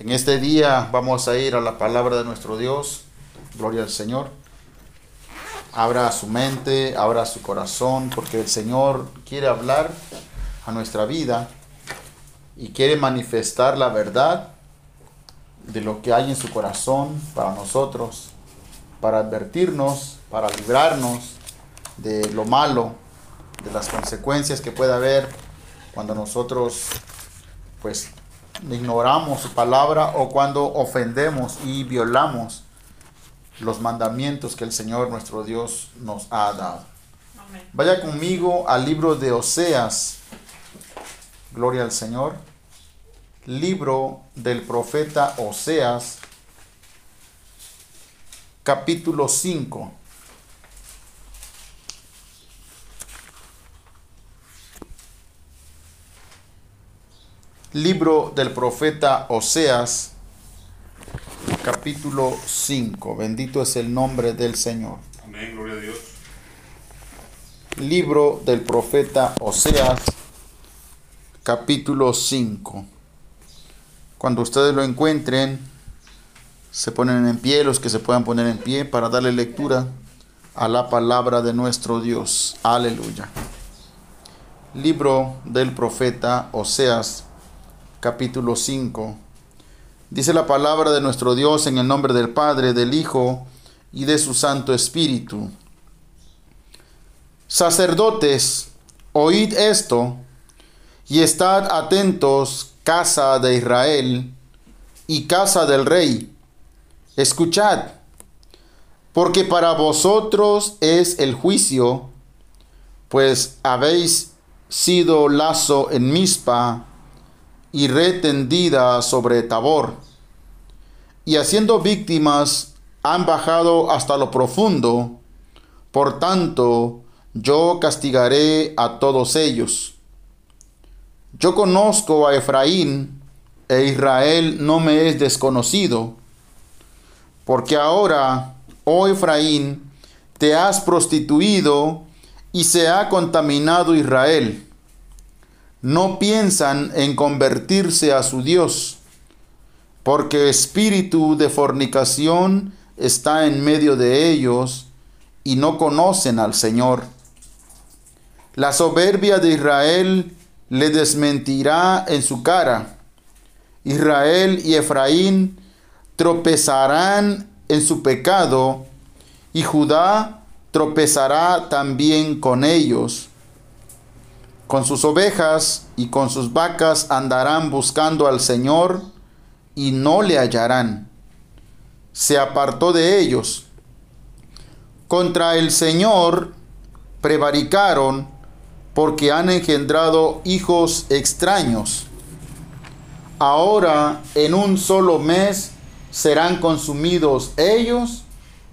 En este día vamos a ir a la palabra de nuestro Dios. Gloria al Señor. Abra su mente, abra su corazón, porque el Señor quiere hablar a nuestra vida y quiere manifestar la verdad de lo que hay en su corazón para nosotros, para advertirnos, para librarnos de lo malo, de las consecuencias que puede haber cuando nosotros pues ignoramos su palabra o cuando ofendemos y violamos los mandamientos que el Señor nuestro Dios nos ha dado. Vaya conmigo al libro de Oseas. Gloria al Señor. Libro del profeta Oseas, capítulo 5. Libro del profeta Oseas, capítulo 5. Bendito es el nombre del Señor. Amén, gloria a Dios. Libro del profeta Oseas, capítulo 5. Cuando ustedes lo encuentren, se ponen en pie, los que se puedan poner en pie para darle lectura a la palabra de nuestro Dios. Aleluya. Libro del profeta Oseas, capítulo 5. Dice la palabra de nuestro Dios en el nombre del Padre, del Hijo y de su Santo Espíritu. Sacerdotes, oíd esto y estad atentos, casa de Israel y casa del rey. Escuchad, porque para vosotros es el juicio, pues habéis sido lazo en Mispa y retendida sobre Tabor, y haciendo víctimas han bajado hasta lo profundo, por tanto yo castigaré a todos ellos. Yo conozco a Efraín, e Israel no me es desconocido, porque ahora, oh Efraín, te has prostituido y se ha contaminado Israel no piensan en convertirse a su Dios, porque espíritu de fornicación está en medio de ellos y no conocen al Señor. La soberbia de Israel le desmentirá en su cara. Israel y Efraín tropezarán en su pecado y Judá tropezará también con ellos con sus ovejas y con sus vacas andarán buscando al Señor y no le hallarán. Se apartó de ellos. Contra el Señor prevaricaron porque han engendrado hijos extraños. Ahora en un solo mes serán consumidos ellos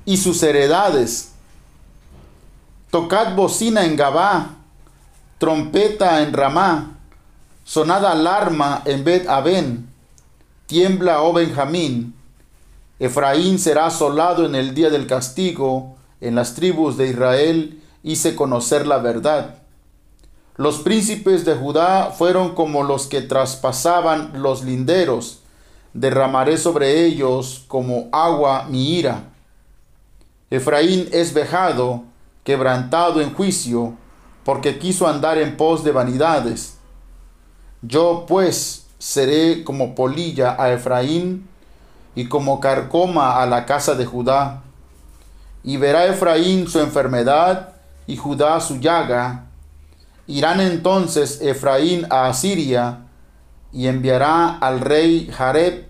y sus heredades. Tocad bocina en Gabá trompeta en Ramá, sonada alarma en Bet Aben, tiembla, oh Benjamín, Efraín será asolado en el día del castigo, en las tribus de Israel hice conocer la verdad. Los príncipes de Judá fueron como los que traspasaban los linderos, derramaré sobre ellos como agua mi ira. Efraín es vejado, quebrantado en juicio, porque quiso andar en pos de vanidades. Yo pues seré como polilla a Efraín y como carcoma a la casa de Judá. Y verá Efraín su enfermedad y Judá su llaga. Irán entonces Efraín a Asiria y enviará al rey Jareb,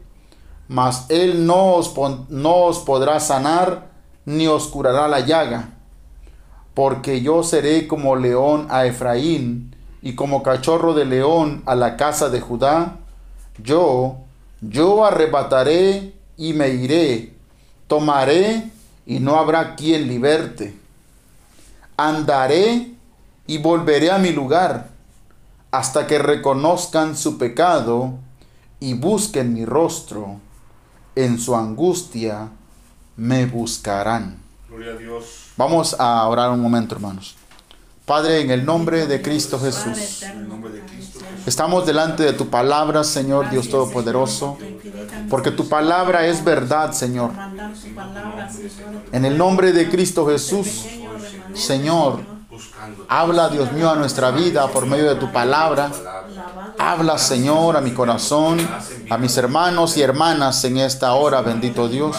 mas él no os, no os podrá sanar ni os curará la llaga porque yo seré como león a Efraín y como cachorro de león a la casa de Judá. Yo, yo arrebataré y me iré, tomaré y no habrá quien liberte. Andaré y volveré a mi lugar hasta que reconozcan su pecado y busquen mi rostro. En su angustia me buscarán. Gloria a Dios. Vamos a orar un momento, hermanos. Padre, en el nombre de Cristo Jesús. Estamos delante de tu palabra, Señor Dios Todopoderoso, porque tu palabra es verdad, Señor. En el nombre de Cristo Jesús, Señor, habla, Dios mío, a nuestra vida por medio de tu palabra. Habla, Señor, a mi corazón, a mis hermanos y hermanas en esta hora, bendito Dios.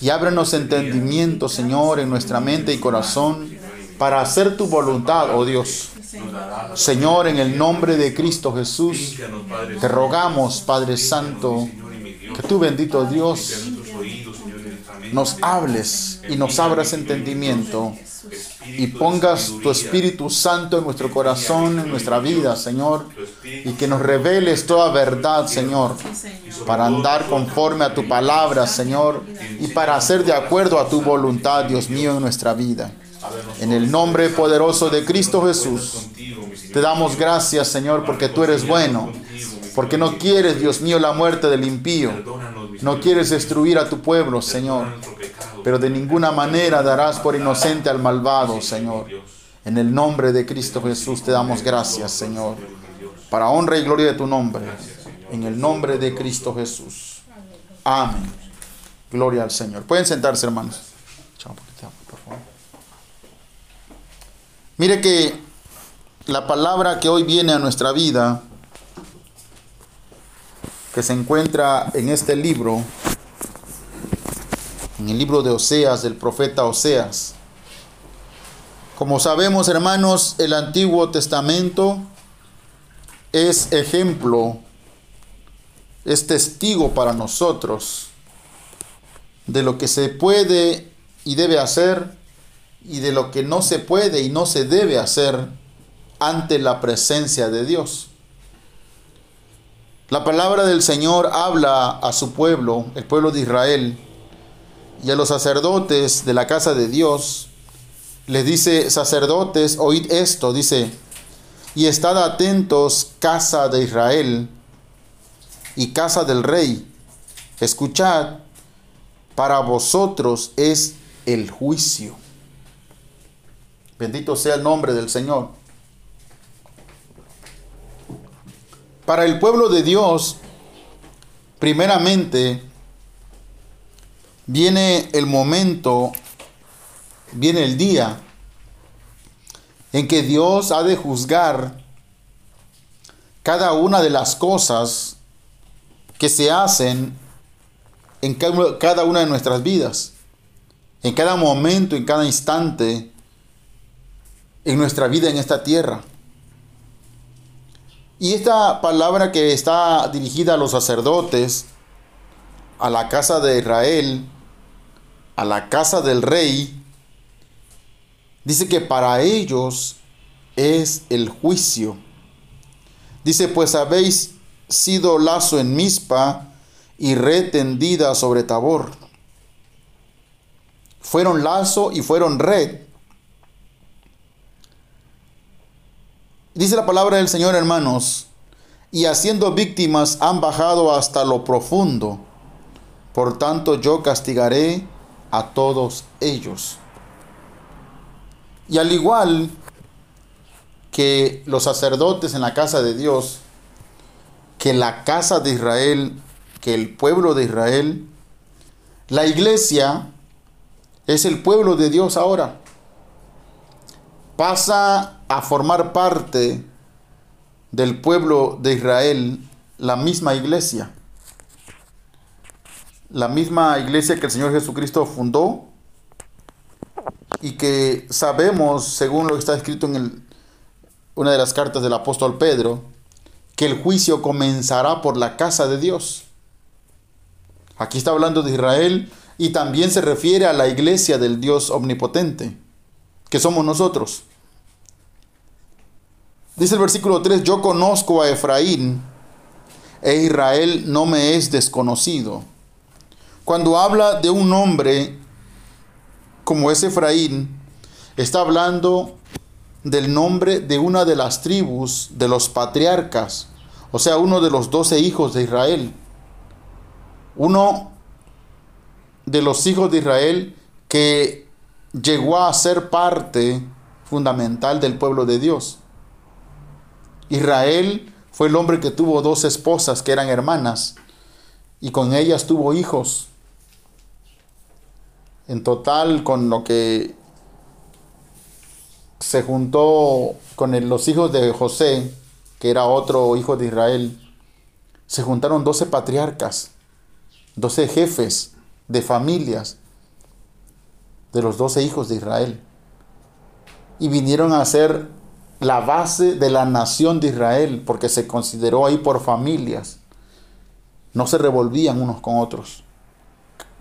Y ábrenos entendimiento, Señor, en nuestra mente y corazón para hacer tu voluntad, oh Dios. Señor, en el nombre de Cristo Jesús, te rogamos, Padre Santo, que tú, bendito Dios, nos hables y nos abras entendimiento y pongas tu Espíritu Santo en nuestro corazón, en nuestra vida, Señor, y que nos reveles toda verdad, Señor, para andar conforme a tu palabra, Señor, y para hacer de acuerdo a tu voluntad, Dios mío, en nuestra vida. En el nombre poderoso de Cristo Jesús, te damos gracias, Señor, porque tú eres bueno, porque no quieres, Dios mío, la muerte del impío, no quieres destruir a tu pueblo, Señor, pero de ninguna manera darás por inocente al malvado, Señor. En el nombre de Cristo Jesús te damos gracias, Señor, para honra y gloria de tu nombre, en el nombre de Cristo Jesús. Amén. Gloria al Señor. Pueden sentarse, hermanos. Mire que la palabra que hoy viene a nuestra vida, que se encuentra en este libro, en el libro de Oseas, del profeta Oseas. Como sabemos, hermanos, el Antiguo Testamento es ejemplo, es testigo para nosotros de lo que se puede y debe hacer y de lo que no se puede y no se debe hacer ante la presencia de Dios. La palabra del Señor habla a su pueblo, el pueblo de Israel, y a los sacerdotes de la casa de Dios. Les dice, sacerdotes, oíd esto, dice, y estad atentos, casa de Israel y casa del rey. Escuchad, para vosotros es el juicio. Bendito sea el nombre del Señor. Para el pueblo de Dios, primeramente, viene el momento, viene el día en que Dios ha de juzgar cada una de las cosas que se hacen en cada una de nuestras vidas, en cada momento, en cada instante en nuestra vida en esta tierra. Y esta palabra que está dirigida a los sacerdotes, a la casa de Israel, a la casa del rey, dice que para ellos es el juicio. Dice, pues habéis sido lazo en mispa y red tendida sobre Tabor. Fueron lazo y fueron red Dice la palabra del Señor, hermanos, y haciendo víctimas han bajado hasta lo profundo. Por tanto yo castigaré a todos ellos. Y al igual que los sacerdotes en la casa de Dios, que la casa de Israel, que el pueblo de Israel, la iglesia es el pueblo de Dios ahora pasa a formar parte del pueblo de Israel la misma iglesia. La misma iglesia que el Señor Jesucristo fundó y que sabemos, según lo que está escrito en una de las cartas del apóstol Pedro, que el juicio comenzará por la casa de Dios. Aquí está hablando de Israel y también se refiere a la iglesia del Dios omnipotente que somos nosotros. Dice el versículo 3, yo conozco a Efraín e Israel no me es desconocido. Cuando habla de un hombre como es Efraín, está hablando del nombre de una de las tribus de los patriarcas, o sea, uno de los doce hijos de Israel. Uno de los hijos de Israel que llegó a ser parte fundamental del pueblo de Dios. Israel fue el hombre que tuvo dos esposas que eran hermanas y con ellas tuvo hijos. En total, con lo que se juntó con los hijos de José, que era otro hijo de Israel, se juntaron doce patriarcas, doce jefes de familias de los doce hijos de Israel. Y vinieron a ser la base de la nación de Israel, porque se consideró ahí por familias. No se revolvían unos con otros.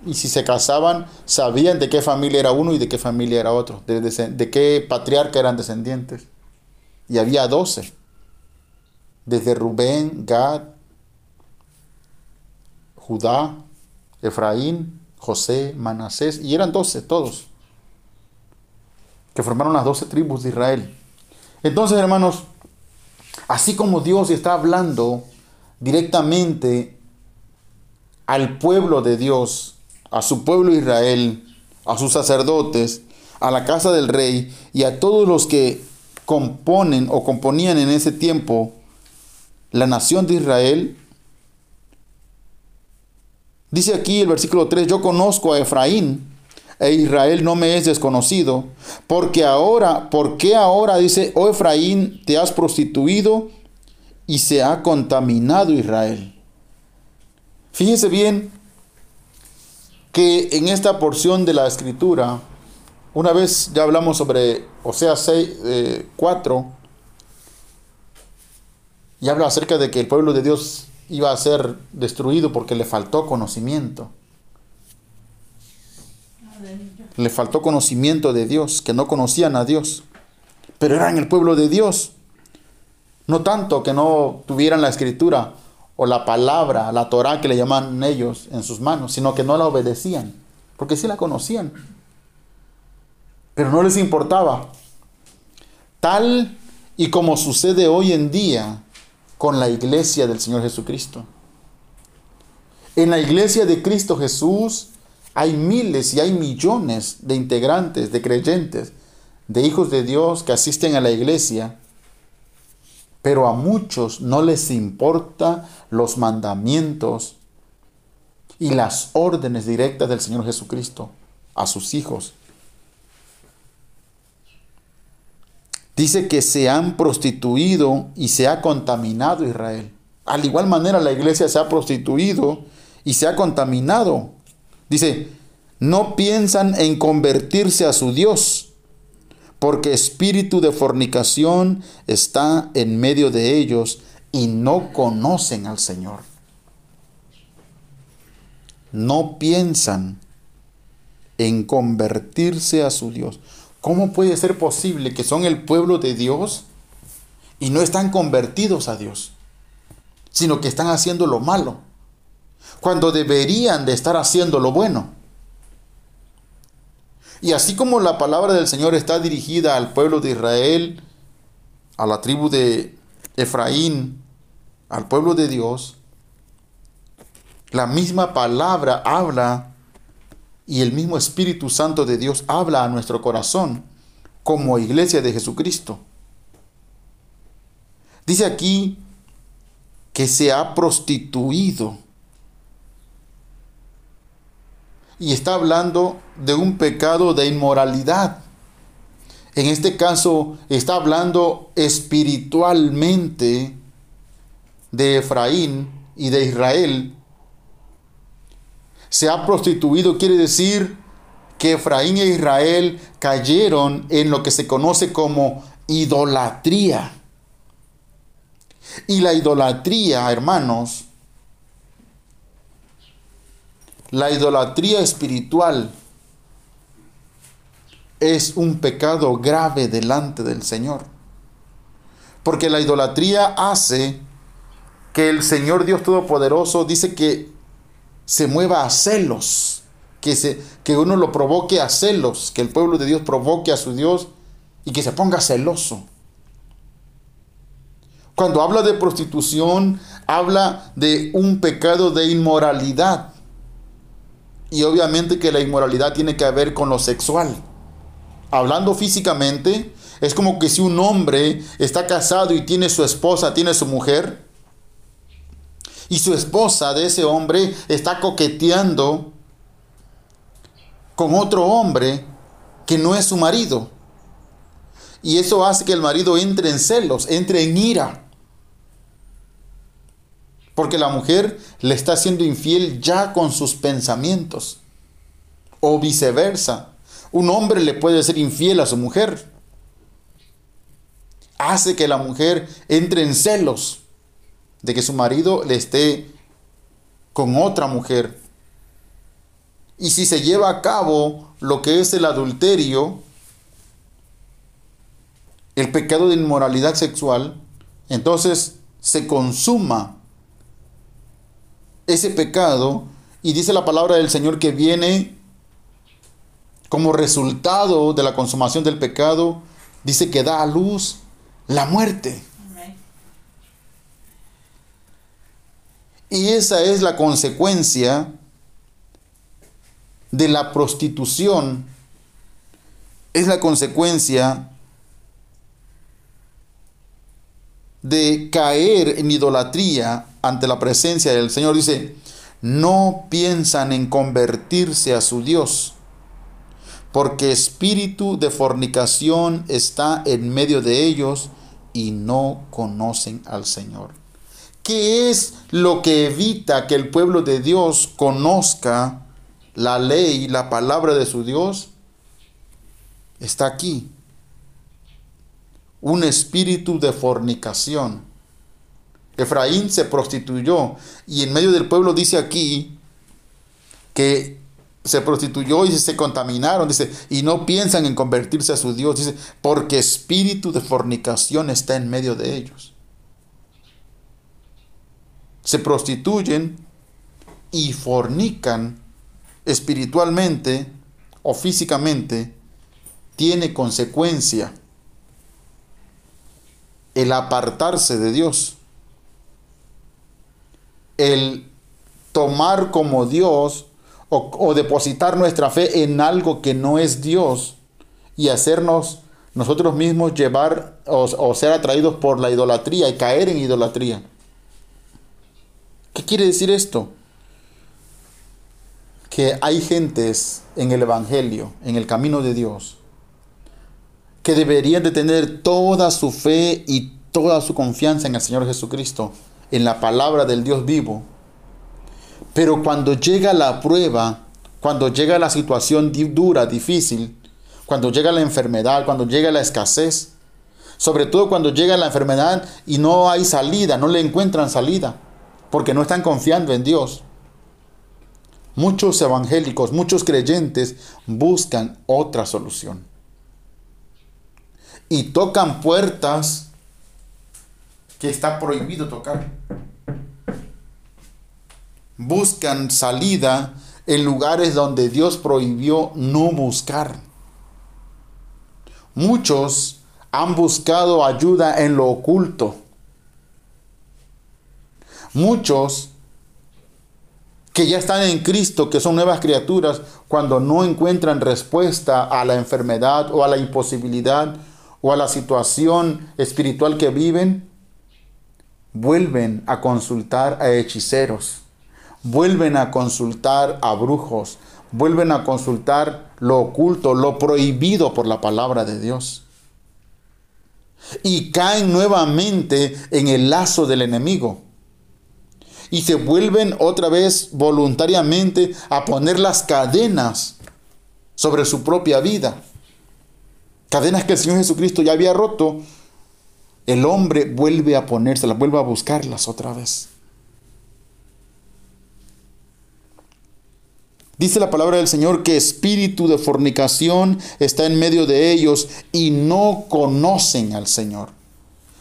Y si se casaban, sabían de qué familia era uno y de qué familia era otro, de, de qué patriarca eran descendientes. Y había doce, desde Rubén, Gad, Judá, Efraín, José, Manasés, y eran doce todos, que formaron las doce tribus de Israel. Entonces, hermanos, así como Dios está hablando directamente al pueblo de Dios, a su pueblo Israel, a sus sacerdotes, a la casa del rey y a todos los que componen o componían en ese tiempo la nación de Israel, Dice aquí el versículo 3, yo conozco a Efraín e Israel no me es desconocido, porque ahora, ¿por qué ahora dice, oh Efraín, te has prostituido y se ha contaminado Israel? Fíjese bien que en esta porción de la escritura, una vez ya hablamos sobre Oseas 6, 4, y habla acerca de que el pueblo de Dios iba a ser destruido porque le faltó conocimiento. Le faltó conocimiento de Dios, que no conocían a Dios, pero eran el pueblo de Dios. No tanto que no tuvieran la escritura o la palabra, la Torah que le llaman ellos en sus manos, sino que no la obedecían, porque sí la conocían, pero no les importaba. Tal y como sucede hoy en día con la iglesia del Señor Jesucristo. En la iglesia de Cristo Jesús hay miles y hay millones de integrantes, de creyentes, de hijos de Dios que asisten a la iglesia, pero a muchos no les importa los mandamientos y las órdenes directas del Señor Jesucristo a sus hijos. Dice que se han prostituido y se ha contaminado Israel. Al igual manera la iglesia se ha prostituido y se ha contaminado. Dice, no piensan en convertirse a su Dios, porque espíritu de fornicación está en medio de ellos y no conocen al Señor. No piensan en convertirse a su Dios. ¿Cómo puede ser posible que son el pueblo de Dios y no están convertidos a Dios, sino que están haciendo lo malo, cuando deberían de estar haciendo lo bueno? Y así como la palabra del Señor está dirigida al pueblo de Israel, a la tribu de Efraín, al pueblo de Dios, la misma palabra habla y el mismo Espíritu Santo de Dios habla a nuestro corazón como iglesia de Jesucristo. Dice aquí que se ha prostituido. Y está hablando de un pecado de inmoralidad. En este caso está hablando espiritualmente de Efraín y de Israel se ha prostituido quiere decir que Efraín e Israel cayeron en lo que se conoce como idolatría. Y la idolatría, hermanos, la idolatría espiritual es un pecado grave delante del Señor. Porque la idolatría hace que el Señor Dios Todopoderoso dice que se mueva a celos, que, se, que uno lo provoque a celos, que el pueblo de Dios provoque a su Dios y que se ponga celoso. Cuando habla de prostitución, habla de un pecado de inmoralidad. Y obviamente que la inmoralidad tiene que ver con lo sexual. Hablando físicamente, Es como que si un hombre está casado y tiene su esposa, tiene su mujer, y su esposa de ese hombre está coqueteando con otro hombre que no es su marido. Y eso hace que el marido entre en celos, entre en ira. Porque la mujer le está siendo infiel ya con sus pensamientos. O viceversa. Un hombre le puede ser infiel a su mujer. Hace que la mujer entre en celos de que su marido le esté con otra mujer. Y si se lleva a cabo lo que es el adulterio, el pecado de inmoralidad sexual, entonces se consuma ese pecado y dice la palabra del Señor que viene como resultado de la consumación del pecado, dice que da a luz la muerte. Y esa es la consecuencia de la prostitución, es la consecuencia de caer en idolatría ante la presencia del Señor. Dice, no piensan en convertirse a su Dios, porque espíritu de fornicación está en medio de ellos y no conocen al Señor. ¿Qué es lo que evita que el pueblo de Dios conozca la ley, la palabra de su Dios? Está aquí. Un espíritu de fornicación. Efraín se prostituyó y en medio del pueblo dice aquí que se prostituyó y se contaminaron, dice, y no piensan en convertirse a su Dios, dice, porque espíritu de fornicación está en medio de ellos se prostituyen y fornican espiritualmente o físicamente, tiene consecuencia el apartarse de Dios, el tomar como Dios o, depositar nuestra fe en algo que no es Dios y hacernos nosotros mismos llevar o ser atraídos por la idolatría y caer en idolatría. ¿Qué quiere decir esto? Que hay gentes en el Evangelio, en el camino de Dios, que deberían de tener toda su fe y toda su confianza en el Señor Jesucristo, en la palabra del Dios vivo. Pero cuando llega la prueba, cuando llega la situación dura, difícil, cuando llega la enfermedad, cuando llega la escasez, sobre todo cuando llega la enfermedad y no hay salida, no le encuentran salida, porque no están confiando en Dios. Muchos evangélicos, muchos creyentes buscan otra solución. Y tocan puertas que está prohibido tocar. Buscan salida en lugares donde Dios prohibió no buscar. Muchos han buscado ayuda en lo oculto Muchos que ya están en Cristo, que son nuevas criaturas, cuando no encuentran respuesta a la enfermedad o a la imposibilidad o a la situación espiritual que viven, vuelven a consultar a hechiceros, vuelven a consultar a brujos, vuelven a consultar lo oculto, lo prohibido por la palabra de Dios. Y caen nuevamente en el lazo del enemigo y se vuelven otra vez voluntariamente a poner las cadenas sobre su propia vida. Cadenas que el Señor Jesucristo ya había roto. El hombre vuelve a ponérselas, vuelve a buscarlas otra vez. Dice la palabra del Señor que espíritu de fornicación está en medio de ellos y no conocen al Señor.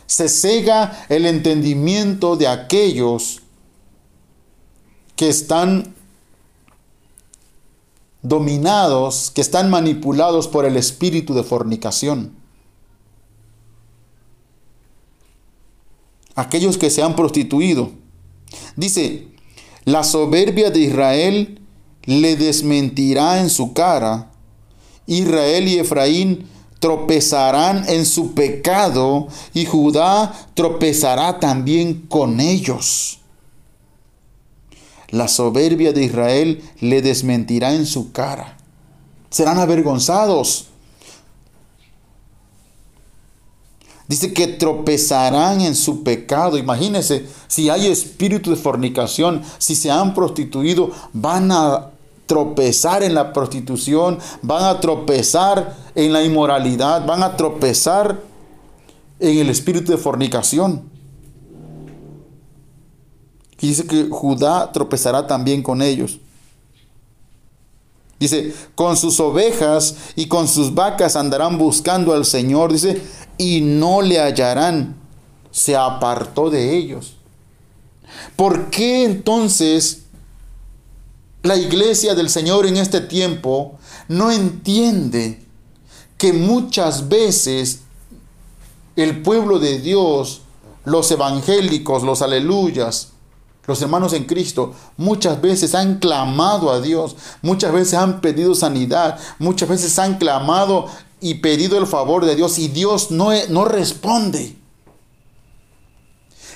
Se cega el entendimiento de aquellos que están dominados, que están manipulados por el espíritu de fornicación. Aquellos que se han prostituido. Dice, la soberbia de Israel le desmentirá en su cara. Israel y Efraín tropezarán en su pecado y Judá tropezará también con ellos. La soberbia de Israel le desmentirá en su cara. Serán avergonzados. Dice que tropezarán en su pecado. Imagínense, si hay espíritu de fornicación, si se han prostituido, van a tropezar en la prostitución, van a tropezar en la inmoralidad, van a tropezar en el espíritu de fornicación. Y dice que Judá tropezará también con ellos. Dice, con sus ovejas y con sus vacas andarán buscando al Señor. Dice, y no le hallarán. Se apartó de ellos. ¿Por qué entonces la iglesia del Señor en este tiempo no entiende que muchas veces el pueblo de Dios, los evangélicos, los aleluyas, los hermanos en Cristo, muchas veces han clamado a Dios, muchas veces han pedido sanidad, muchas veces han clamado y pedido el favor de Dios y Dios no, no responde.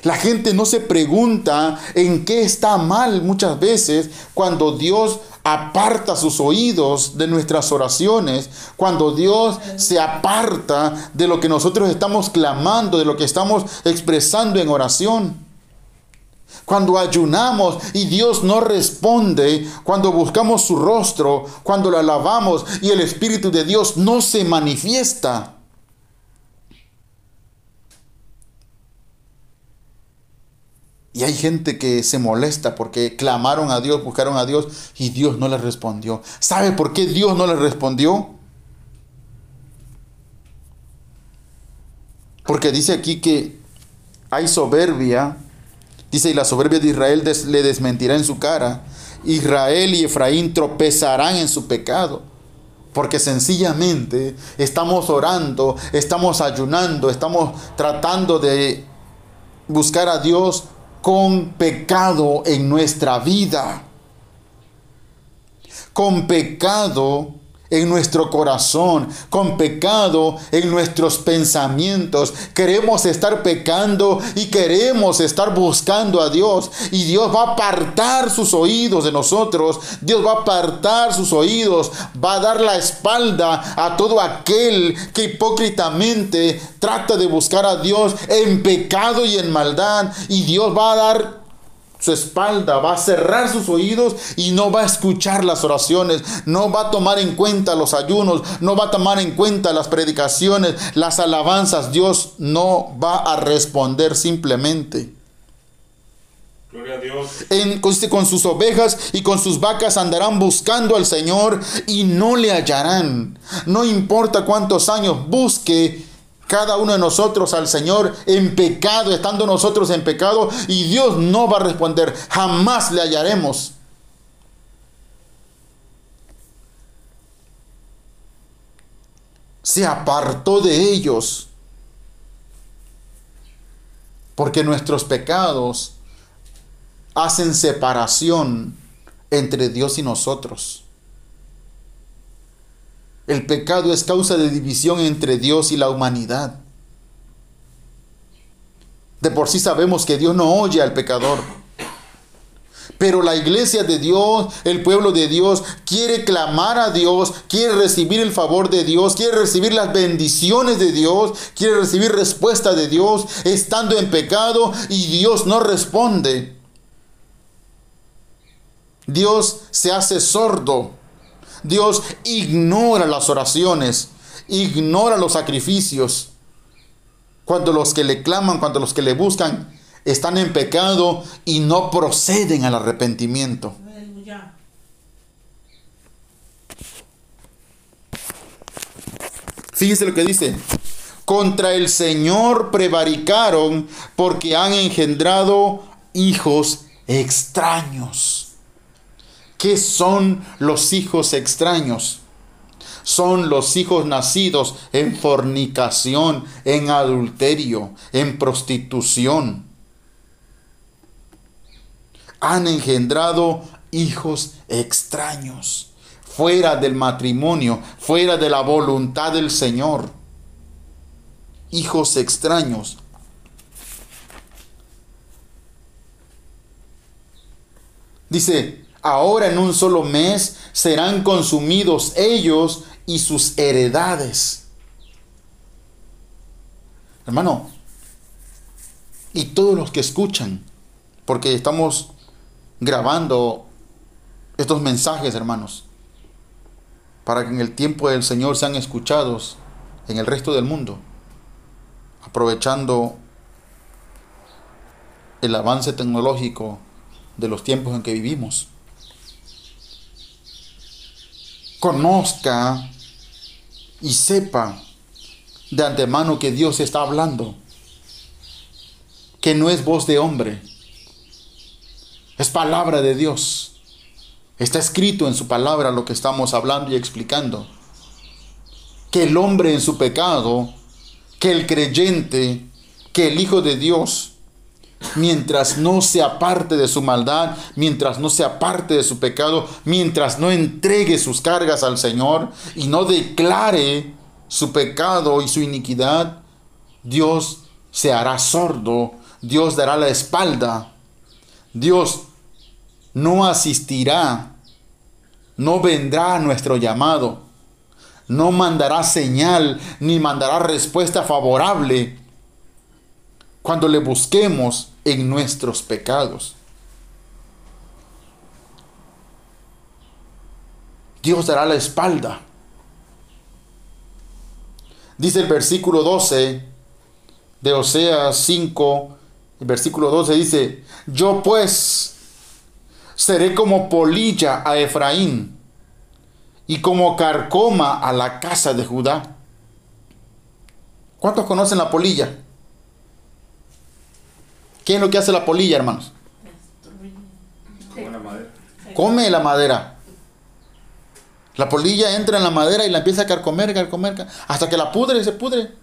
La gente no se pregunta en qué está mal muchas veces cuando Dios aparta sus oídos de nuestras oraciones, cuando Dios se aparta de lo que nosotros estamos clamando, de lo que estamos expresando en oración. Cuando ayunamos y Dios no responde, cuando buscamos su rostro, cuando lo alabamos y el Espíritu de Dios no se manifiesta. Y hay gente que se molesta porque clamaron a Dios, buscaron a Dios y Dios no les respondió. ¿Sabe por qué Dios no les respondió? Porque dice aquí que hay soberbia Dice, y la soberbia de Israel le desmentirá en su cara. Israel y Efraín tropezarán en su pecado. Porque sencillamente estamos orando, estamos ayunando, estamos tratando de buscar a Dios con pecado en nuestra vida. Con pecado en nuestro corazón, con pecado en nuestros pensamientos. Queremos estar pecando y queremos estar buscando a Dios. Y Dios va a apartar sus oídos de nosotros. Dios va a apartar sus oídos. Va a dar la espalda a todo aquel que hipócritamente trata de buscar a Dios en pecado y en maldad. Y Dios va a dar su espalda, va a cerrar sus oídos y no va a escuchar las oraciones, no va a tomar en cuenta los ayunos, no va a tomar en cuenta las predicaciones, las alabanzas. Dios no va a responder simplemente. Gloria a Dios. En, con sus ovejas y con sus vacas andarán buscando al Señor y no le hallarán. No importa cuántos años busque, cada uno de nosotros al Señor en pecado, estando nosotros en pecado, y Dios no va a responder, jamás le hallaremos. Se apartó de ellos, porque nuestros pecados hacen separación entre Dios y nosotros. El pecado es causa de división entre Dios y la humanidad. De por sí sabemos que Dios no oye al pecador. Pero la iglesia de Dios, el pueblo de Dios, quiere clamar a Dios, quiere recibir el favor de Dios, quiere recibir las bendiciones de Dios, quiere recibir respuesta de Dios, estando en pecado y Dios no responde. Dios se hace sordo Dios ignora las oraciones, ignora los sacrificios. Cuando los que le claman, cuando los que le buscan están en pecado y no proceden al arrepentimiento. Fíjense lo que dice. Contra el Señor prevaricaron porque han engendrado hijos extraños. ¿Qué son los hijos extraños? Son los hijos nacidos en fornicación, en adulterio, en prostitución. Han engendrado hijos extraños, fuera del matrimonio, fuera de la voluntad del Señor. hijos extraños. Dice, ahora en un solo mes serán consumidos ellos y sus heredades. Hermano, y todos los que escuchan, porque estamos grabando estos mensajes, hermanos, para que en el tiempo del Señor sean escuchados en el resto del mundo, aprovechando el avance tecnológico de los tiempos en que vivimos. Conozca y sepa de antemano que Dios está hablando, que no es voz de hombre, es palabra de Dios. Está escrito en su palabra lo que estamos hablando y explicando. Que el hombre en su pecado, que el creyente, que el Hijo de Dios, mientras no se aparte de su maldad, mientras no se aparte de su pecado, mientras no entregue sus cargas al Señor y no declare su pecado y su iniquidad, Dios se hará sordo, Dios dará la espalda, Dios no asistirá, no vendrá a nuestro llamado, no mandará señal ni mandará respuesta favorable cuando le busquemos en nuestros pecados. Dios dará la espalda. Dice el versículo 12 de Oseas 5, el versículo 12 dice, yo pues seré como polilla a Efraín y como carcoma a la casa de Judá. ¿Cuántos conocen la polilla? ¿Qué es lo que hace la polilla, hermanos? Come la madera. La polilla entra en la madera y la empieza a carcomer, carcomer, hasta que la pudre se pudre.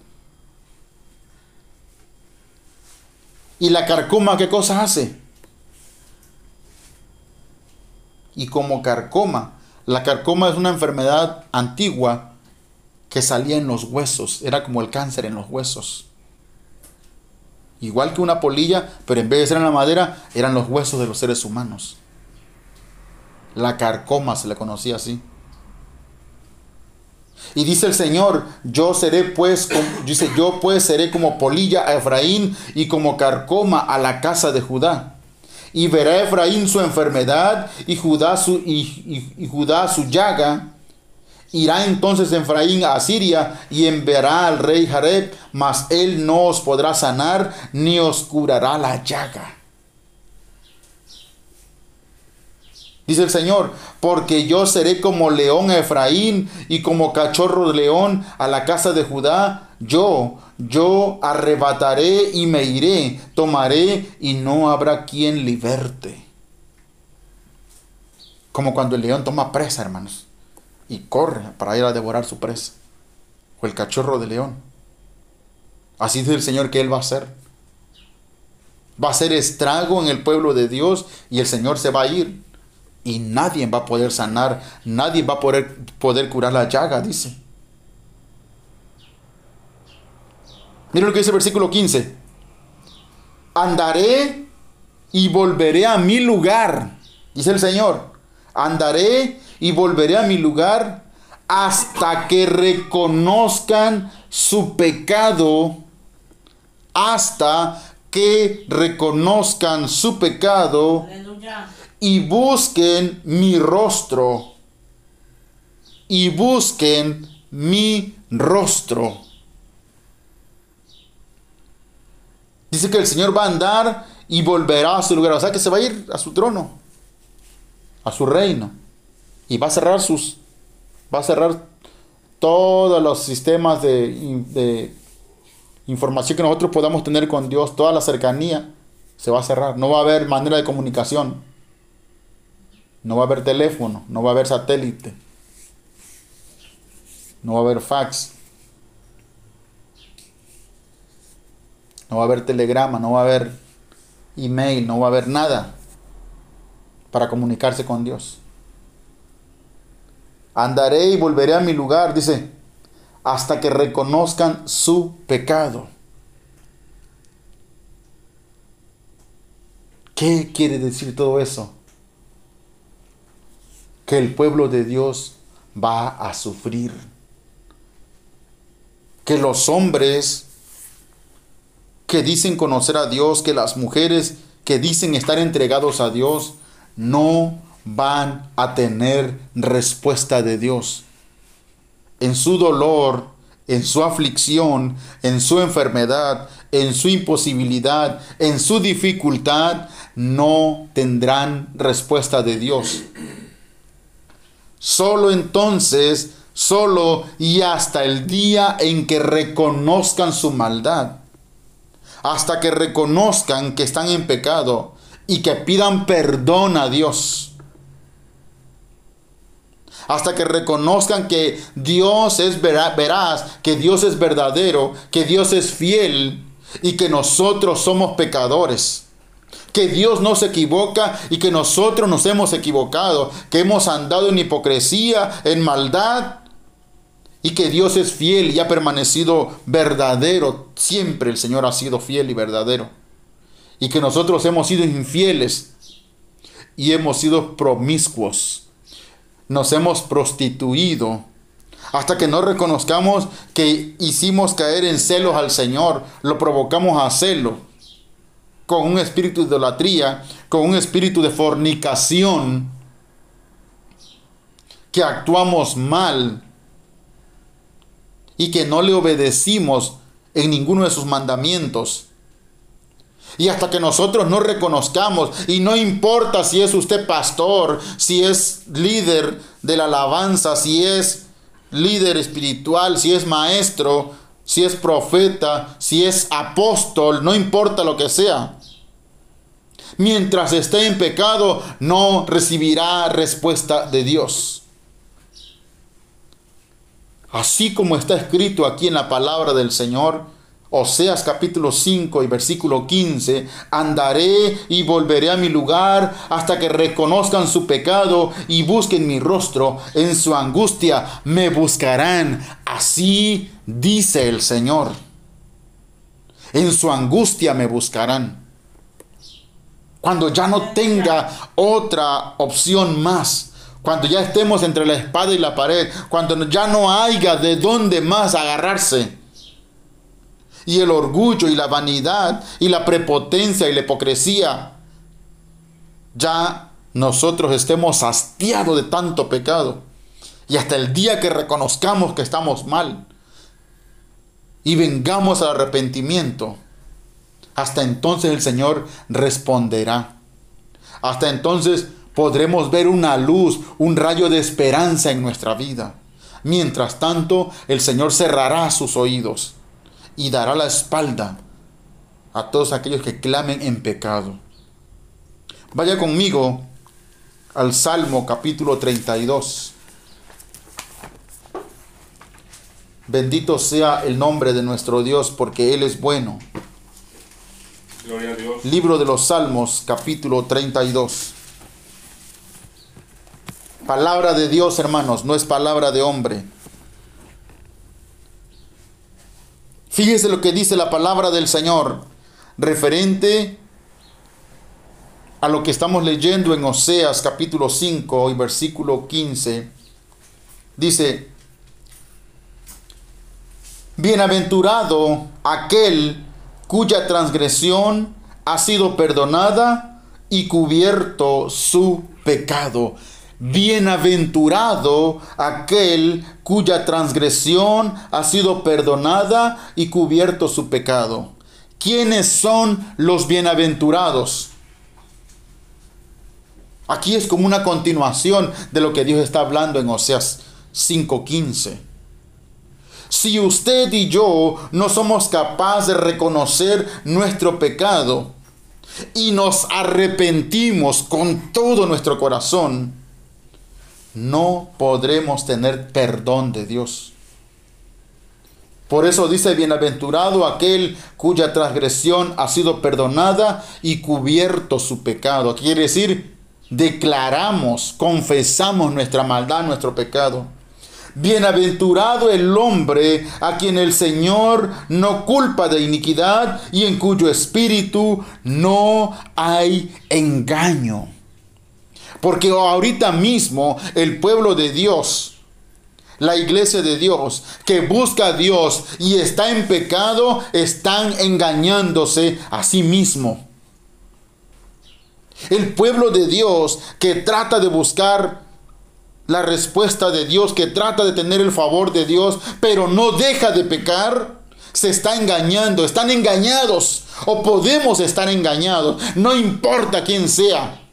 ¿Y la carcoma qué cosa hace? y como carcoma. La carcoma es una enfermedad antigua que salía en los huesos, era como el cáncer en los huesos. Igual que una polilla, pero en vez de ser en la madera, eran los huesos de los seres humanos. La carcoma se le conocía así. Y dice el Señor, yo seré pues, dice, yo pues seré como polilla a Efraín y como carcoma a la casa de Judá y verá Efraín su enfermedad y Judá su, y, Judá su llaga. Irá entonces Efraín a Siria y enviará al rey Jareb, mas él no os podrá sanar ni os curará la llaga. Dice el Señor, porque yo seré como león a Efraín y como cachorro de león a la casa de Judá. Yo, yo arrebataré y me iré, tomaré y no habrá quien liberte. Como cuando el león toma presa, hermanos, y corre para ir a devorar su presa. O el cachorro de león. Así dice el Señor que Él va a hacer. Va a hacer estrago en el pueblo de Dios y el Señor se va a ir y nadie va a poder sanar, nadie va a poder, poder curar la llaga, dice. Mira lo que dice el versículo 15. Andaré y volveré a mi lugar, dice el Señor. Andaré y volveré a mi lugar hasta que reconozcan su pecado, hasta que reconozcan su pecado y busquen mi rostro. Y busquen mi rostro. Dice que el Señor va a andar y volverá a su lugar. O sea que se va a ir a su trono, a su reino. Y va a cerrar sus. Va a cerrar todos los sistemas de, de información que nosotros podamos tener con Dios, toda la cercanía, se va a cerrar. No va a haber manera de comunicación. No va a haber teléfono, no va a haber satélite, no va a haber fax, no va a haber telegrama, no va a haber email, no va a haber nada para comunicarse con Dios. Andaré y volveré a mi lugar, dice, hasta que reconozcan su pecado. ¿Qué quiere decir todo eso? Que el pueblo de Dios va a sufrir. Que los hombres que dicen conocer a Dios, que las mujeres que dicen estar entregados a Dios, no van a tener respuesta de Dios. En su dolor, en su aflicción, en su enfermedad, en su imposibilidad, en su dificultad, no tendrán respuesta de Dios. Solo entonces, solo y hasta el día en que reconozcan su maldad, hasta que reconozcan que están en pecado y que pidan perdón a Dios hasta que reconozcan que Dios es veraz, que Dios es verdadero, que Dios es fiel y que nosotros somos pecadores. Que Dios no se equivoca y que nosotros nos hemos equivocado, que hemos andado en hipocresía, en maldad, y que Dios es fiel y ha permanecido verdadero. Siempre el Señor ha sido fiel y verdadero. Y que nosotros hemos sido infieles y hemos sido promiscuos nos hemos prostituido hasta que no reconozcamos que hicimos caer en celos al Señor, lo provocamos a celo, con un espíritu de idolatría, con un espíritu de fornicación, que actuamos mal y que no le obedecimos en ninguno de sus mandamientos. Y hasta que nosotros no reconozcamos, y no importa si es usted pastor, si es líder de la alabanza, si es líder espiritual, si es maestro, si es profeta, si es apóstol, no importa lo que sea. Mientras esté en pecado, no recibirá respuesta de Dios. Así como está escrito aquí en la palabra del Señor, Oseas capítulo 5 y versículo 15, andaré y volveré a mi lugar hasta que reconozcan su pecado y busquen mi rostro. En su angustia me buscarán. Así dice el Señor. En su angustia me buscarán. Cuando ya no tenga otra opción más, cuando ya estemos entre la espada y la pared, cuando ya no haya de dónde más agarrarse y el orgullo y la vanidad y la prepotencia y la hipocresía, ya nosotros estemos hastiados de tanto pecado. Y hasta el día que reconozcamos que estamos mal y vengamos al arrepentimiento, hasta entonces el Señor responderá. Hasta entonces podremos ver una luz, un rayo de esperanza en nuestra vida. Mientras tanto, el Señor cerrará sus oídos y dará la espalda a todos aquellos que clamen en pecado. Vaya conmigo al Salmo capítulo 32. Bendito sea el nombre de nuestro Dios porque Él es bueno. Gloria a Dios. Libro de los Salmos capítulo 32. Palabra de Dios, hermanos, no es palabra de hombre. Fíjese lo que dice la palabra del Señor referente a lo que estamos leyendo en Oseas capítulo 5 y versículo 15. Dice, Bienaventurado aquel cuya transgresión ha sido perdonada y cubierto su pecado. Bienaventurado aquel cuya transgresión ha sido perdonada y cubierto su pecado. ¿Quiénes son los bienaventurados? Aquí es como una continuación de lo que Dios está hablando en Oseas 5:15. Si usted y yo no somos capaces de reconocer nuestro pecado y nos arrepentimos con todo nuestro corazón, no podremos tener perdón de Dios. Por eso dice, bienaventurado aquel cuya transgresión ha sido perdonada y cubierto su pecado. Quiere decir, declaramos, confesamos nuestra maldad, nuestro pecado. Bienaventurado el hombre a quien el Señor no culpa de iniquidad y en cuyo espíritu no hay engaño. Porque ahorita mismo el pueblo de Dios, la iglesia de Dios, que busca a Dios y está en pecado, están engañándose a sí mismo. El pueblo de Dios que trata de buscar la respuesta de Dios, que trata de tener el favor de Dios, pero no deja de pecar, se está engañando, están engañados o podemos estar engañados, no importa quién sea.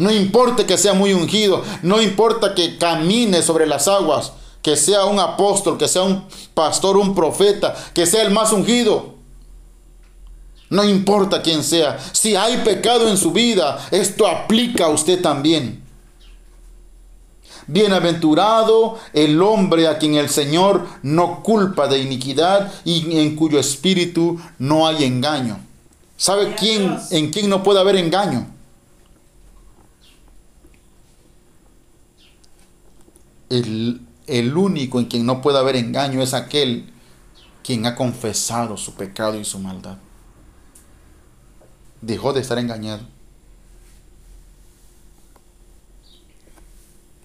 No importa que sea muy ungido, no importa que camine sobre las aguas, que sea un apóstol, que sea un pastor, un profeta, que sea el más ungido. No importa quién sea. Si hay pecado en su vida, esto aplica a usted también. Bienaventurado el hombre a quien el Señor no culpa de iniquidad y en cuyo espíritu no hay engaño. ¿Sabe quién en quién no puede haber engaño? El, el único en quien no puede haber engaño es aquel quien ha confesado su pecado y su maldad dejó de estar engañado.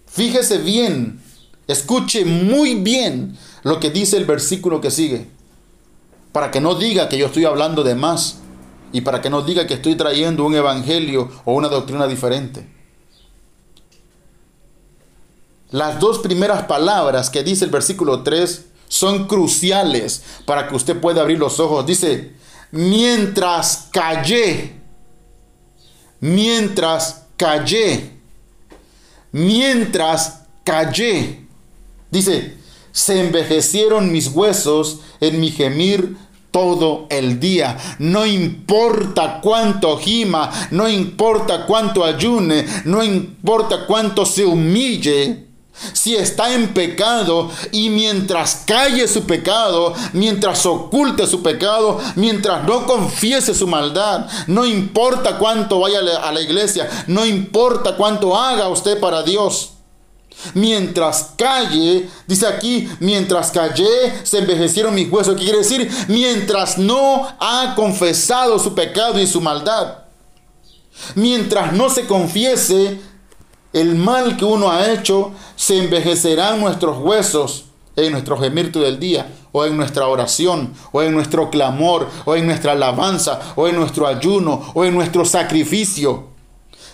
Fíjese bien, escuche muy bien lo que dice el versículo que sigue, para que no diga que yo estoy hablando de más y para que no diga que estoy trayendo un evangelio o una doctrina diferente. Las dos primeras palabras que dice el versículo 3 son cruciales para que usted pueda abrir los ojos. Dice, mientras callé, mientras callé, mientras callé. Dice, se envejecieron mis huesos en mi gemir todo el día. No importa cuánto gima, no importa cuánto ayune, no importa cuánto se humille si está en pecado y mientras calle su pecado, mientras oculte su pecado, mientras no confiese su maldad, no importa cuánto vaya a la iglesia, no importa cuánto haga usted para Dios. Mientras calle, dice aquí, mientras callé, se envejecieron mis huesos. ¿Qué quiere decir? Mientras no ha confesado su pecado y su maldad. Mientras no se confiese, el mal que uno ha hecho, se envejecerán nuestros huesos en nuestro gemir del día, o en nuestra oración, o en nuestro clamor, o en nuestra alabanza, o en nuestro ayuno, o en nuestro sacrificio.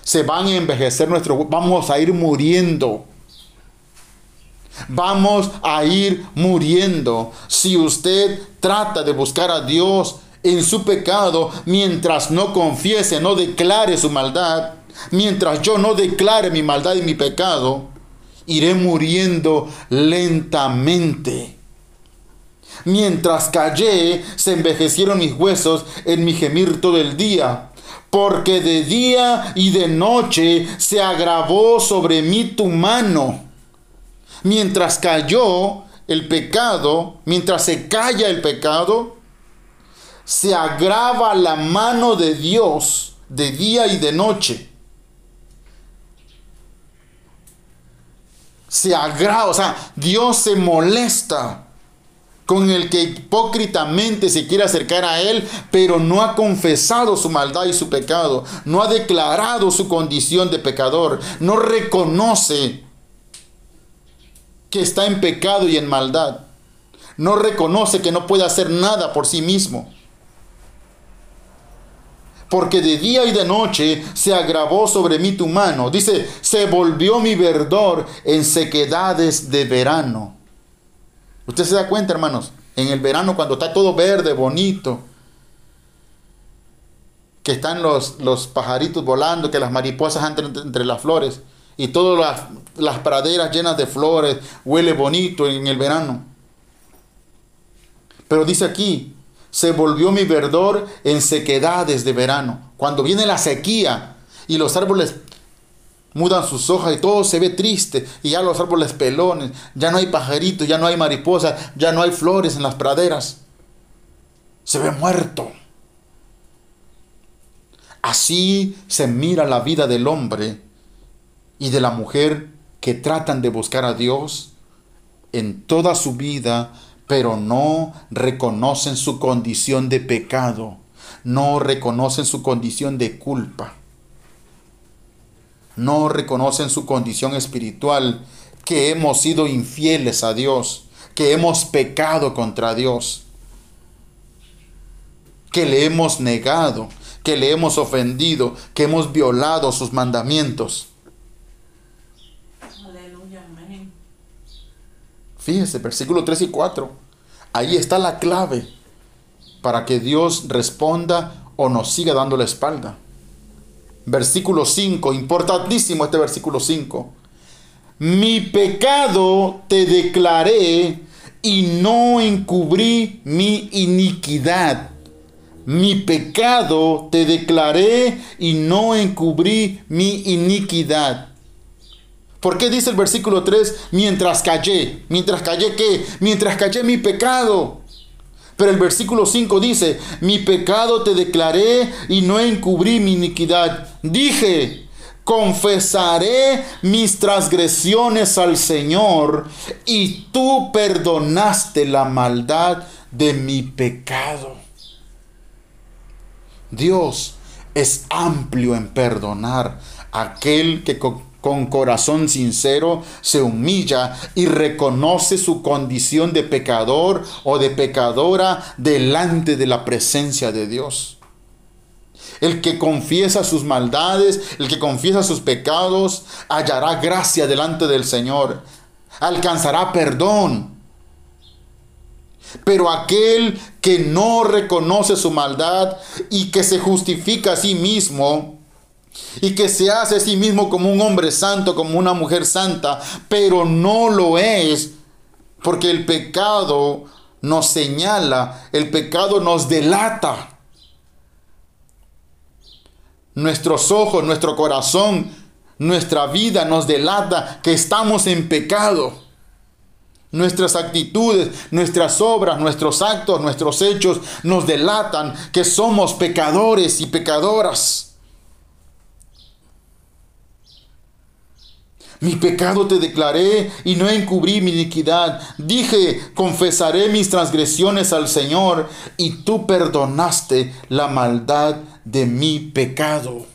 Se van a envejecer nuestros vamos a ir muriendo. Vamos a ir muriendo. Si usted trata de buscar a Dios en su pecado mientras no confiese, no declare su maldad, mientras yo no declare mi maldad y mi pecado, iré muriendo lentamente. Mientras callé, se envejecieron mis huesos en mi gemir todo el día, porque de día y de noche se agravó sobre mí tu mano. Mientras cayó el pecado, mientras se calla el pecado, se agrava la mano de Dios de día y de noche. Se agrada, o sea, Dios se molesta con el que hipócritamente se quiere acercar a Él, pero no ha confesado su maldad y su pecado, no ha declarado su condición de pecador, no reconoce que está en pecado y en maldad, no reconoce que no puede hacer nada por sí mismo porque de día y de noche se agravó sobre mí tu mano. Dice, se volvió mi verdor en sequedades de verano. Usted se da cuenta, hermanos, en el verano cuando está todo verde, bonito, que están los, los pajaritos volando, que las mariposas entran entre las flores y todas las, las praderas llenas de flores, huele bonito en el verano. Pero dice aquí, se volvió mi verdor en sequedades de verano. Cuando viene la sequía y los árboles mudan sus hojas y todo se ve triste y ya los árboles pelones, ya no hay pajaritos, ya no hay mariposas, ya no hay flores en las praderas. Se ve muerto. Así se mira la vida del hombre y de la mujer que tratan de buscar a Dios en toda su vida, pero no reconocen su condición de pecado, no reconocen su condición de culpa, no reconocen su condición espiritual, que hemos sido infieles a Dios, que hemos pecado contra Dios, que le hemos negado, que le hemos ofendido, que hemos violado sus mandamientos. Fíjese, versículo 3 y 4. Ahí está la clave para que Dios responda o nos siga dando la espalda. Versículo 5, importantísimo este versículo 5. Mi pecado te declaré y no encubrí mi iniquidad. Mi pecado te declaré y no encubrí mi iniquidad. ¿Por qué dice el versículo 3? Mientras callé. ¿Mientras callé qué? Mientras callé mi pecado. Pero el versículo 5 dice, mi pecado te declaré y no encubrí mi iniquidad. Dije, confesaré mis transgresiones al Señor y tú perdonaste la maldad de mi pecado. Dios es amplio en perdonar a aquel que con corazón sincero se humilla y reconoce su condición de pecador o de pecadora delante de la presencia de Dios. El que confiesa sus maldades, el que confiesa sus pecados, hallará gracia delante del Señor, alcanzará perdón. Pero aquel que no reconoce su maldad y que se justifica a sí mismo, y que se hace a sí mismo como un hombre santo, como una mujer santa, pero no lo es, porque el pecado nos señala, el pecado nos delata. Nuestros ojos, nuestro corazón, nuestra vida nos delata que estamos en pecado. Nuestras actitudes, nuestras obras, nuestros actos, nuestros hechos nos delatan que somos pecadores y pecadoras. Mi pecado te declaré y no encubrí mi iniquidad. Dije, confesaré mis transgresiones al Señor y tú perdonaste la maldad de mi pecado.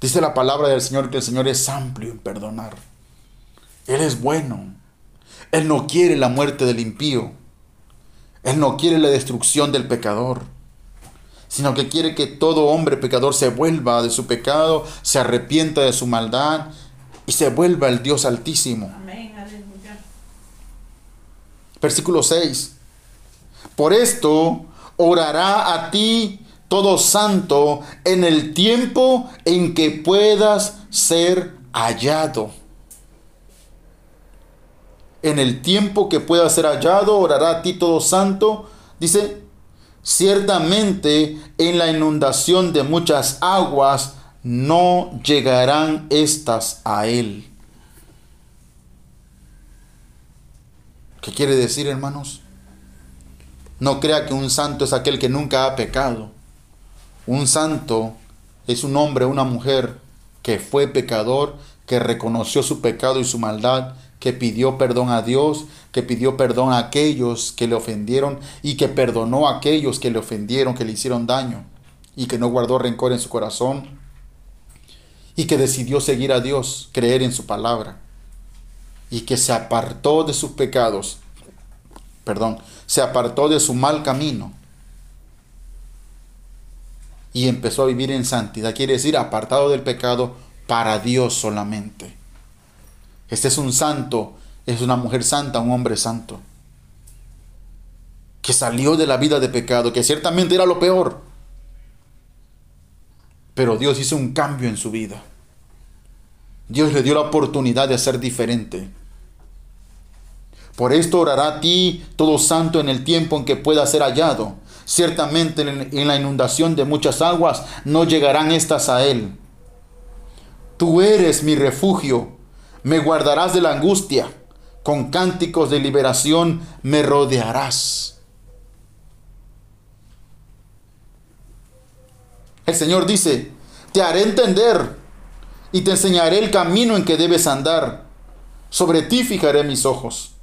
Dice la palabra del Señor que el Señor es amplio en perdonar. Él es bueno. Él no quiere la muerte del impío. Él no quiere la destrucción del pecador, sino que quiere que todo hombre pecador se vuelva de su pecado, se arrepienta de su maldad y se vuelva el Dios altísimo. Amén, Versículo 6. Por esto orará a ti todo santo en el tiempo en que puedas ser hallado en el tiempo que pueda ser hallado, orará a ti todo santo. Dice, ciertamente en la inundación de muchas aguas no llegarán estas a él. ¿Qué quiere decir, hermanos? No crea que un santo es aquel que nunca ha pecado. Un santo es un hombre, una mujer que fue pecador, que reconoció su pecado y su maldad que pidió perdón a Dios, que pidió perdón a aquellos que le ofendieron y que perdonó a aquellos que le ofendieron, que le hicieron daño y que no guardó rencor en su corazón y que decidió seguir a Dios, creer en su palabra y que se apartó de sus pecados, perdón, se apartó de su mal camino y empezó a vivir en santidad, quiere decir apartado del pecado para Dios solamente. Este es un santo, es una mujer santa, un hombre santo. Que salió de la vida de pecado, que ciertamente era lo peor. Pero Dios hizo un cambio en su vida. Dios le dio la oportunidad de ser diferente. Por esto orará a ti todo santo en el tiempo en que pueda ser hallado. Ciertamente en la inundación de muchas aguas no llegarán estas a él. Tú eres mi refugio me guardarás de la angustia, con cánticos de liberación me rodearás. El Señor dice, te haré entender y te enseñaré el camino en que debes andar. Sobre ti fijaré mis ojos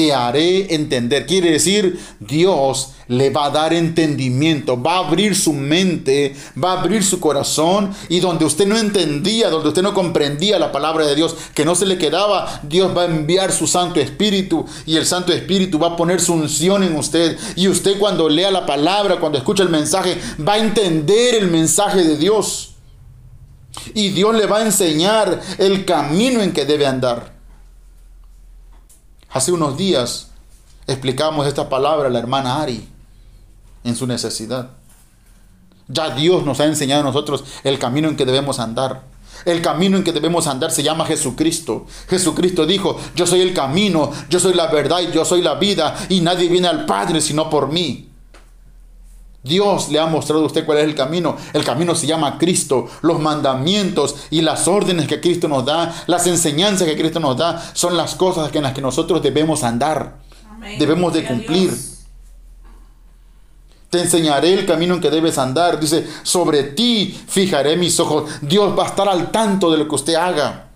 te haré entender. Quiere decir, Dios le va a dar entendimiento, va a abrir su mente, va a abrir su corazón y donde usted no entendía, donde usted no comprendía la palabra de Dios, que no se le quedaba, Dios va a enviar su Santo Espíritu y el Santo Espíritu va a poner su unción en usted. Y usted cuando lea la palabra, cuando escucha el mensaje, va a entender el mensaje de Dios. Y Dios le va a enseñar el camino en que debe andar. Hace unos días explicamos esta palabra a la hermana Ari en su necesidad. Ya Dios nos ha enseñado a nosotros el camino en que debemos andar. El camino en que debemos andar se llama Jesucristo. Jesucristo dijo, yo soy el camino, yo soy la verdad y yo soy la vida y nadie viene al Padre sino por mí. Dios le ha mostrado a usted cuál es el camino. El camino se llama Cristo. Los mandamientos y las órdenes que Cristo nos da, las enseñanzas que Cristo nos da, son las cosas en las que nosotros debemos andar. Debemos de cumplir. Te enseñaré el camino en que debes andar. Dice, sobre ti fijaré mis ojos. Dios va a estar al tanto de lo que usted haga.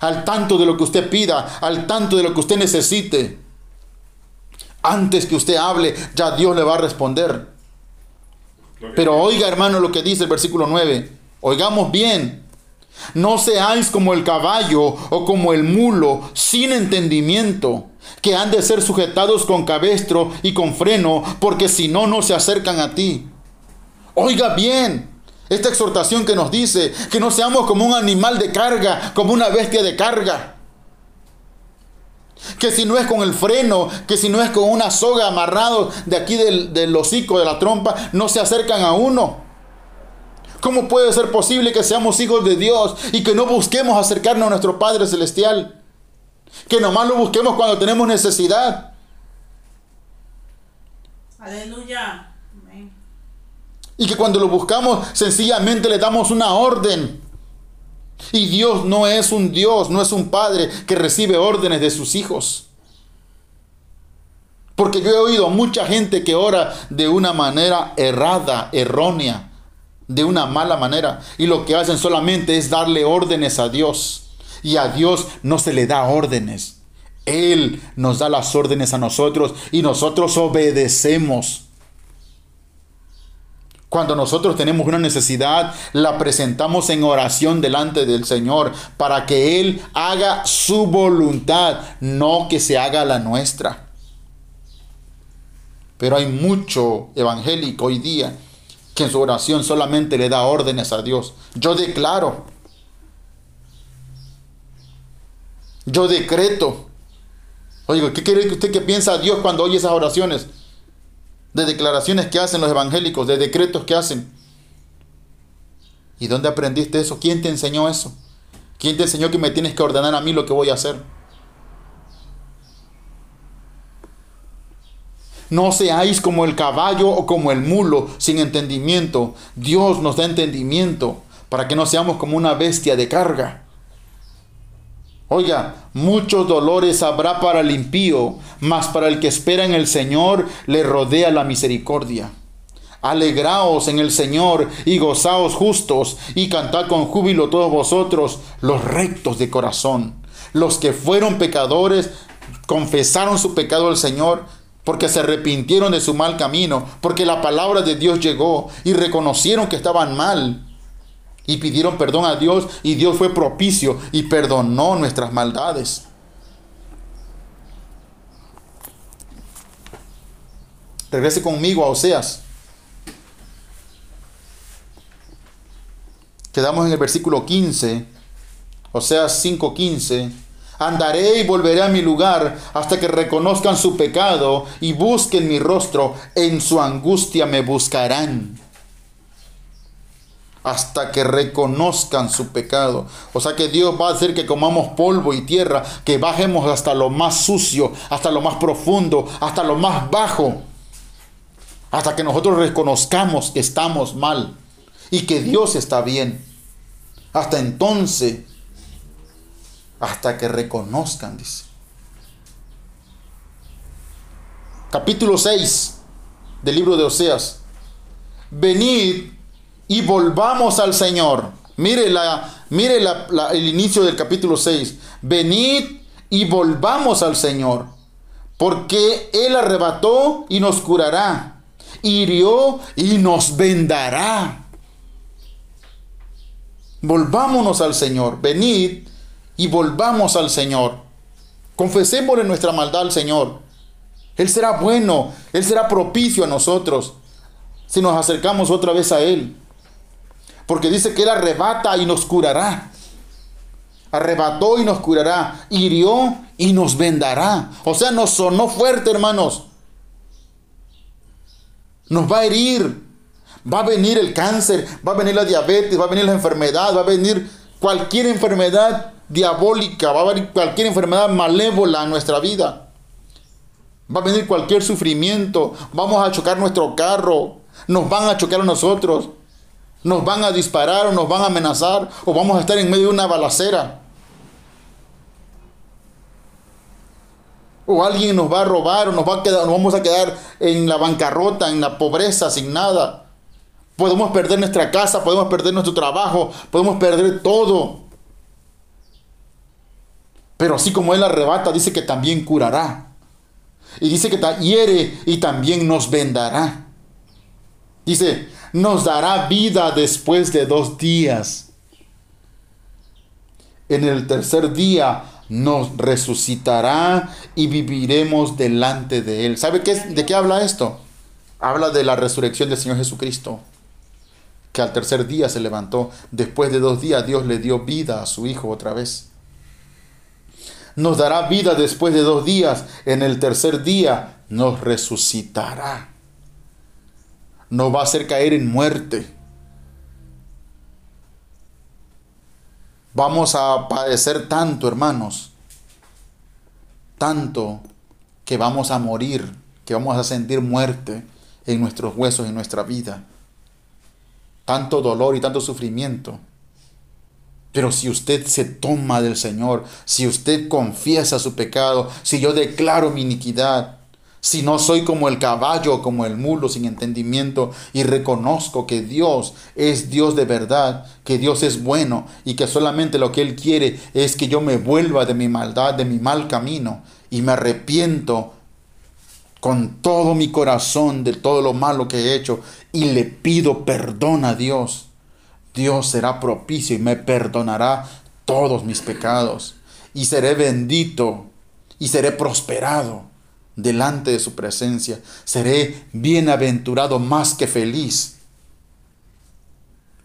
Al tanto de lo que usted pida. Al tanto de lo que usted necesite. Antes que usted hable, ya Dios le va a responder. Pero oiga hermano lo que dice el versículo 9. Oigamos bien. No seáis como el caballo o como el mulo sin entendimiento, que han de ser sujetados con cabestro y con freno, porque si no, no se acercan a ti. Oiga bien esta exhortación que nos dice que no seamos como un animal de carga, como una bestia de carga que si no es con el freno, que si no es con una soga amarrado de aquí del, hocico, de la trompa, no se acercan a uno. ¿Cómo puede ser posible que seamos hijos de Dios y que no busquemos acercarnos a nuestro Padre Celestial? Que nomás lo busquemos cuando tenemos necesidad. Aleluya. Y que cuando lo buscamos sencillamente le damos una orden. Y Dios no es un Dios, no es un padre que recibe órdenes de sus hijos. Porque yo he oído mucha gente que ora de una manera errada, errónea, de una mala manera. Y lo que hacen solamente es darle órdenes a Dios. Y a Dios no se le da órdenes. Él nos da las órdenes a nosotros y nosotros obedecemos. Cuando nosotros tenemos una necesidad, la presentamos en oración delante del Señor para que Él haga su voluntad, no que se haga la nuestra. Pero hay mucho evangélico hoy día que en su oración solamente le da órdenes a Dios. Yo declaro, yo decreto. Oiga, ¿qué quiere usted que piensa Dios cuando oye esas oraciones? De declaraciones que hacen los evangélicos, de decretos que hacen. ¿Y dónde aprendiste eso? ¿Quién te enseñó eso? ¿Quién te enseñó que me tienes que ordenar a mí lo que voy a hacer? No seáis como el caballo o como el mulo sin entendimiento. Dios nos da entendimiento para que no seamos como una bestia de carga. Oiga, muchos dolores habrá para el impío, mas para el que espera en el Señor le rodea la misericordia. Alegraos en el Señor y gozaos justos y cantad con júbilo todos vosotros los rectos de corazón. Los que fueron pecadores confesaron su pecado al Señor porque se arrepintieron de su mal camino, porque la palabra de Dios llegó y reconocieron que estaban mal y pidieron perdón a Dios y Dios fue propicio y perdonó nuestras maldades. Regrese conmigo a Oseas. Quedamos en el versículo 15, Oseas 5:15. Andaré y volveré a mi lugar hasta que reconozcan su pecado y busquen mi rostro. En su angustia me buscarán hasta que reconozcan su pecado. O sea que Dios va a hacer que comamos polvo y tierra, que bajemos hasta lo más sucio, hasta lo más profundo, hasta lo más bajo, hasta que nosotros reconozcamos que estamos mal y que Dios está bien. Hasta entonces, hasta que reconozcan, dice. Capítulo 6 del libro de Oseas. Venid y volvamos al Señor. Mire, la, mire el inicio del capítulo 6. Venid y volvamos al Señor, porque Él arrebató y nos curará, hirió y nos vendará. Volvámonos al Señor, venid y volvamos al Señor. Confesémosle nuestra maldad al Señor. Él será bueno, Él será propicio a nosotros si nos acercamos otra vez a Él. Porque dice que Él arrebata y nos curará. Arrebató y nos curará. Hirió y nos vendará. O sea, nos sonó fuerte, hermanos. Nos va a herir. Va a venir el cáncer, va a venir la diabetes, va a venir la enfermedad, va a venir cualquier enfermedad diabólica, va a venir cualquier enfermedad malévola en nuestra vida. Va a venir cualquier sufrimiento, vamos a chocar nuestro carro, nos van a chocar a nosotros, nos van a disparar o nos van a amenazar o vamos a estar en medio de una balacera. O alguien nos va a robar o nos, va a quedar, nos vamos a quedar en la bancarrota, en la pobreza, sin nada. Podemos perder nuestra casa, podemos perder nuestro trabajo, podemos perder todo. Pero así como Él arrebata, dice que también curará. Y dice que hiere y también nos vendará. Dice, nos dará vida después de dos días. En el tercer día nos resucitará y viviremos delante de Él. ¿Sabe de qué habla esto? Habla de la resurrección del Señor Jesucristo, que al tercer día se levantó. Después de dos días Dios le dio vida a su Hijo otra vez. Nos dará vida después de dos días. En el tercer día nos resucitará. Nos va a hacer caer en muerte. Vamos a padecer tanto, hermanos. Tanto que vamos a morir, que vamos a sentir muerte en nuestros huesos, en nuestra vida. Tanto dolor y tanto sufrimiento. Pero si usted se toma del Señor, si usted confiesa su pecado, si yo declaro mi iniquidad, si no soy como el caballo como el mulo sin entendimiento y reconozco que Dios es Dios de verdad, que Dios es bueno y que solamente lo que Él quiere es que yo me vuelva de mi maldad, de mi mal camino y me arrepiento con todo mi corazón de todo lo malo que he hecho y le pido perdón a Dios. Dios será propicio y me perdonará todos mis pecados y seré bendito y seré prosperado delante de su presencia. Seré bienaventurado más que feliz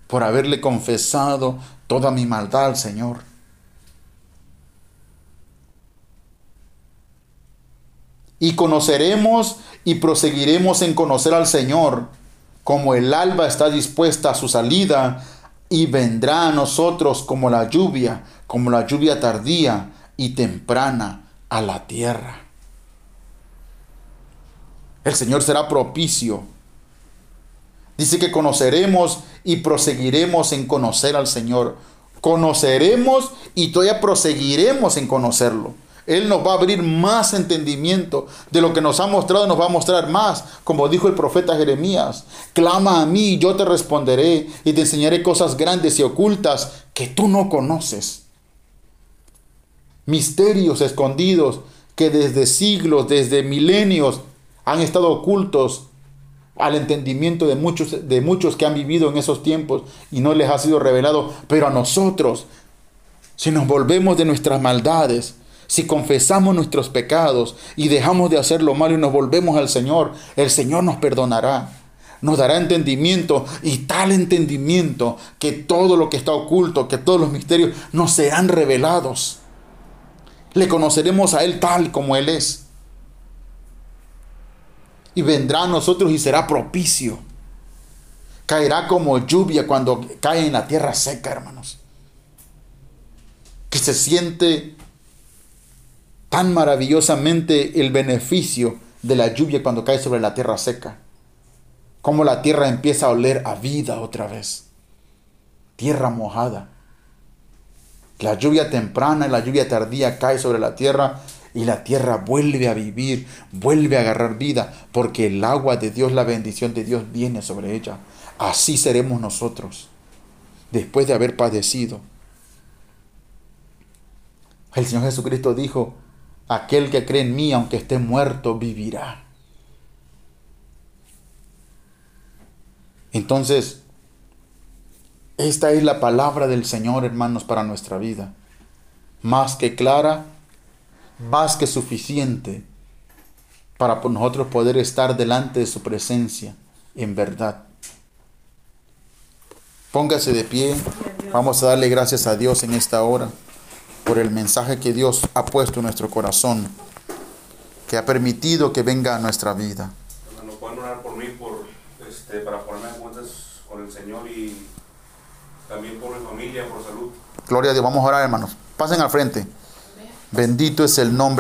por haberle confesado toda mi maldad al Señor. Y conoceremos y proseguiremos en conocer al Señor, como el alba está dispuesta a su salida, y vendrá a nosotros como la lluvia, como la lluvia tardía y temprana a la tierra. El Señor será propicio. Dice que conoceremos y proseguiremos en conocer al Señor. Conoceremos y todavía proseguiremos en conocerlo. Él nos va a abrir más entendimiento de lo que nos ha mostrado, nos va a mostrar más. Como dijo el profeta Jeremías, clama a mí y yo te responderé y te enseñaré cosas grandes y ocultas que tú no conoces. Misterios escondidos que desde siglos, desde milenios, han estado ocultos al entendimiento de muchos, de muchos que han vivido en esos tiempos y no les ha sido revelado. Pero a nosotros, si nos volvemos de nuestras maldades, si confesamos nuestros pecados y dejamos de hacer lo malo y nos volvemos al Señor, el Señor nos perdonará. Nos dará entendimiento y tal entendimiento que todo lo que está oculto, que todos los misterios nos serán revelados. Le conoceremos a Él tal como Él es y vendrá a nosotros y será propicio. Caerá como lluvia cuando cae en la tierra seca, hermanos. Que se siente tan maravillosamente el beneficio de la lluvia cuando cae sobre la tierra seca. Como la tierra empieza a oler a vida otra vez. Tierra mojada. La lluvia temprana y la lluvia tardía cae sobre la tierra y la tierra vuelve a vivir, vuelve a agarrar vida, porque el agua de Dios, la bendición de Dios viene sobre ella. Así seremos nosotros, después de haber padecido. El Señor Jesucristo dijo, aquel que cree en mí, aunque esté muerto, vivirá. Entonces, esta es la palabra del Señor, hermanos, para nuestra vida. Más que clara, más que suficiente para nosotros poder estar delante de su presencia en verdad. Póngase de pie. Vamos a darle gracias a Dios en esta hora por el mensaje que Dios ha puesto en nuestro corazón, que ha permitido que venga a nuestra vida. Hermano, pueden orar por mí por, este, para ponerme en cuentas con el Señor y también por mi familia, por salud. Gloria a Dios. Vamos a orar, hermanos. Pasen al frente. Bendito es el nombre.